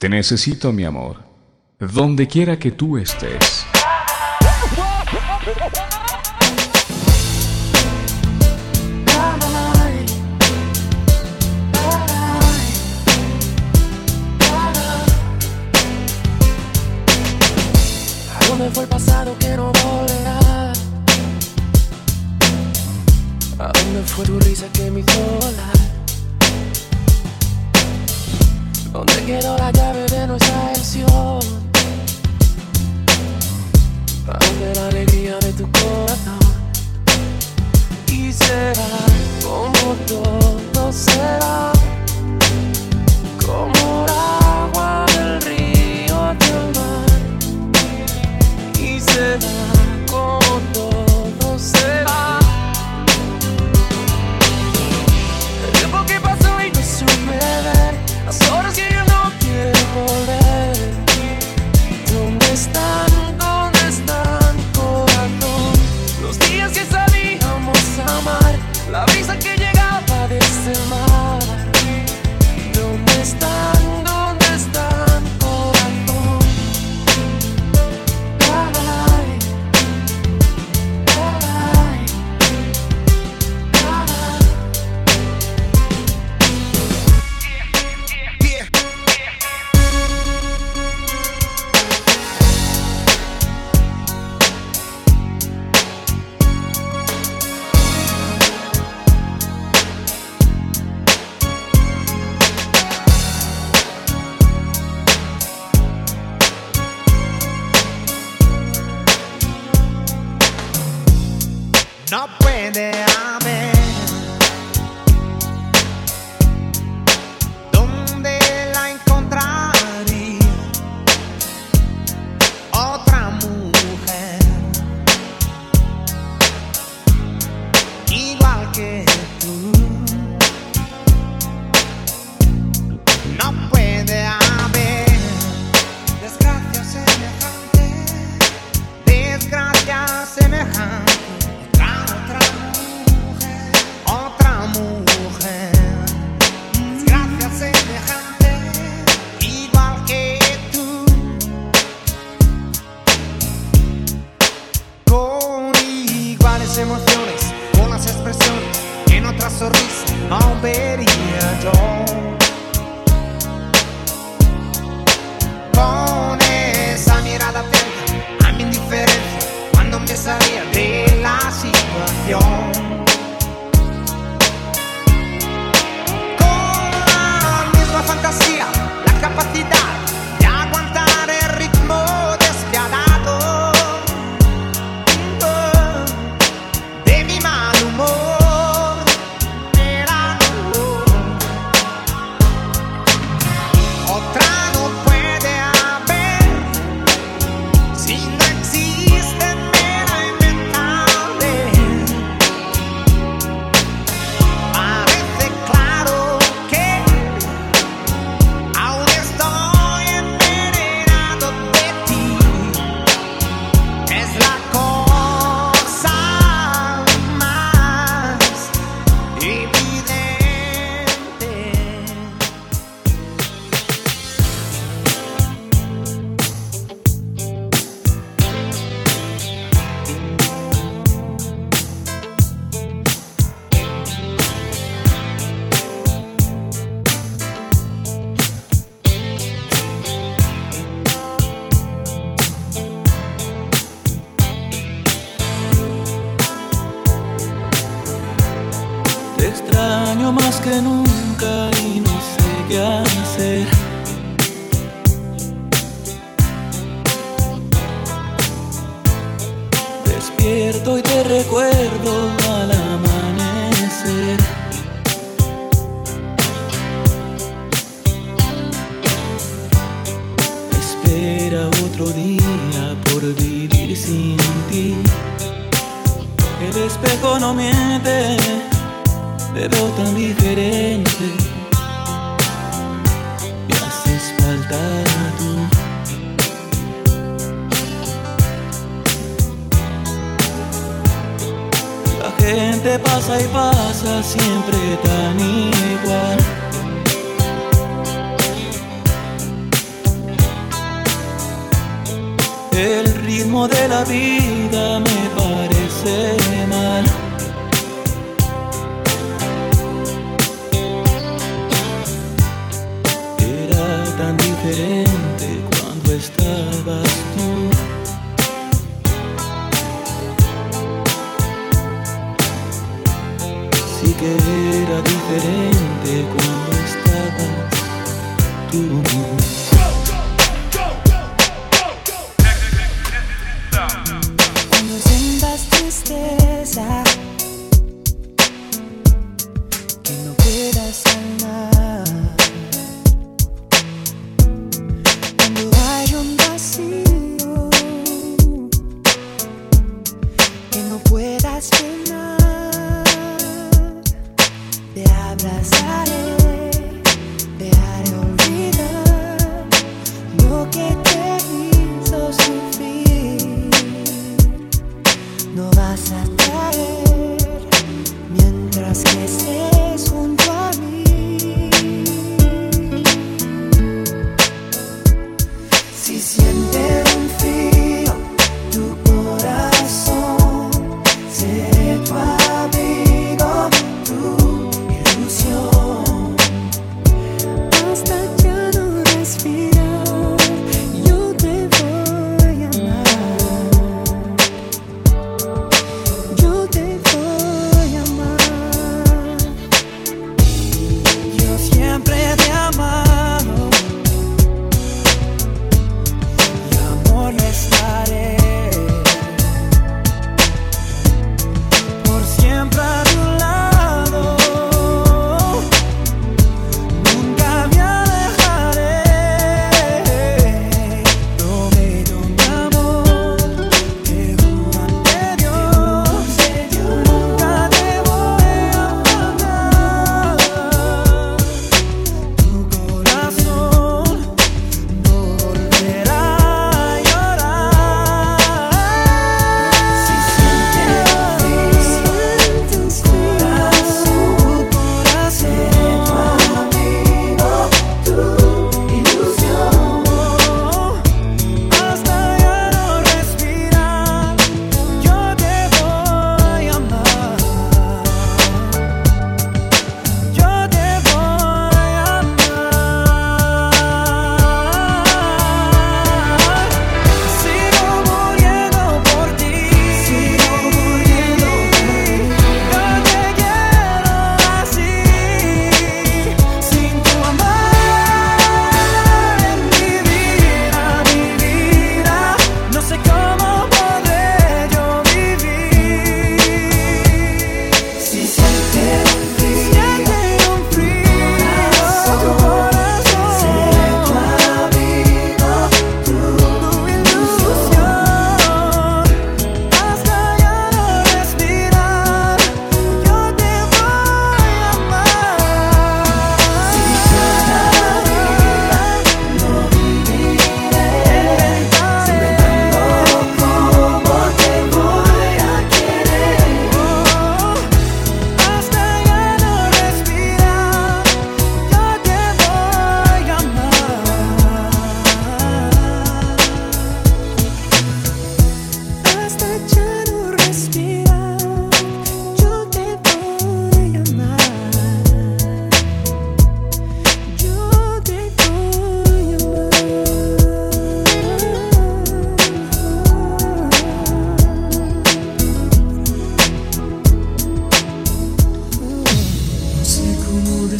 Te necesito, mi amor, donde quiera que tú estés. ¿Dónde fue el pasado que no volverá? ¿A dónde fue tu risa que me hizo volar? donde quedó la llave de nuestra ilusión. Aunque la alegría de tu corazón y será como todo será. not emociones o expresiones en otra sonrisa aún vería yo. Con esa mirada atenta a mi indiferencia cuando me salía de la situación. que no pasa y pasa siempre tan igual. El ritmo de la vida me parece mal. you.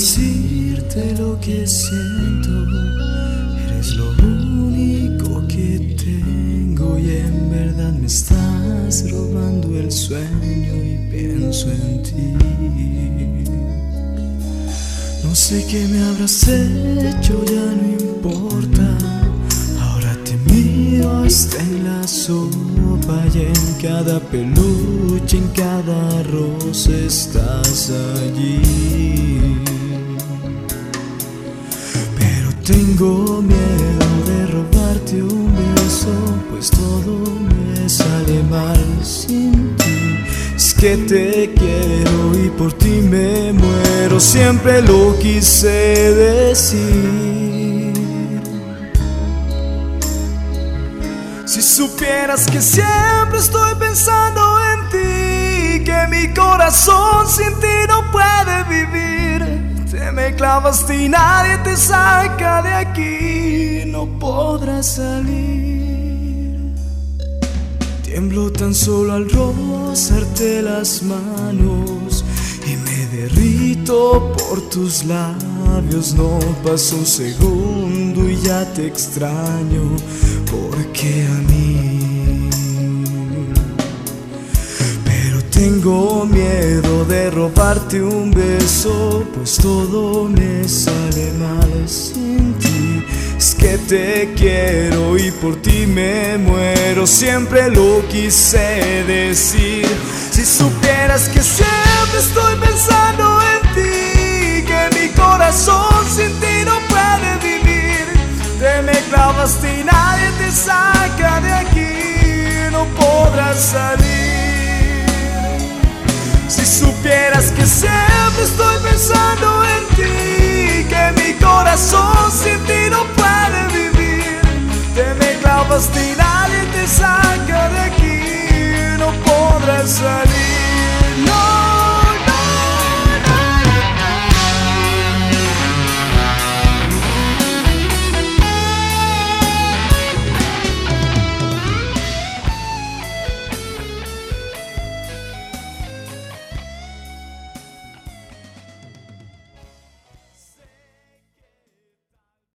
decirte lo que siento. Eres lo único que tengo y en verdad me estás robando el sueño y pienso en ti. No sé qué me habrás hecho, ya no importa. Ahora te miro hasta en la sopa y en cada peluche, en cada rosa estás allí. Tengo miedo de robarte un beso, pues todo me sale mal sin ti. Es que te quiero y por ti me muero, siempre lo quise decir. Si supieras que siempre estoy pensando en ti, que mi corazón sin ti no puede vivir te me clavas y nadie te saca de aquí, no podrás salir. Tiemblo tan solo al rozarte las manos y me derrito por tus labios. No pasa un segundo y ya te extraño, porque a mí. Pero tengo miedo robarte un beso, pues todo me sale mal sin ti. Es que te quiero y por ti me muero, siempre lo quise decir. Si supieras que siempre estoy pensando en ti, que mi corazón sin ti no puede vivir. Te me clavas y nadie te saca de aquí, no podrás salir. Si supieras que siempre estoy pensando en ti, que mi corazón sin ti no puede vivir. Te me clavas y nadie te saca de aquí, no podrás salir.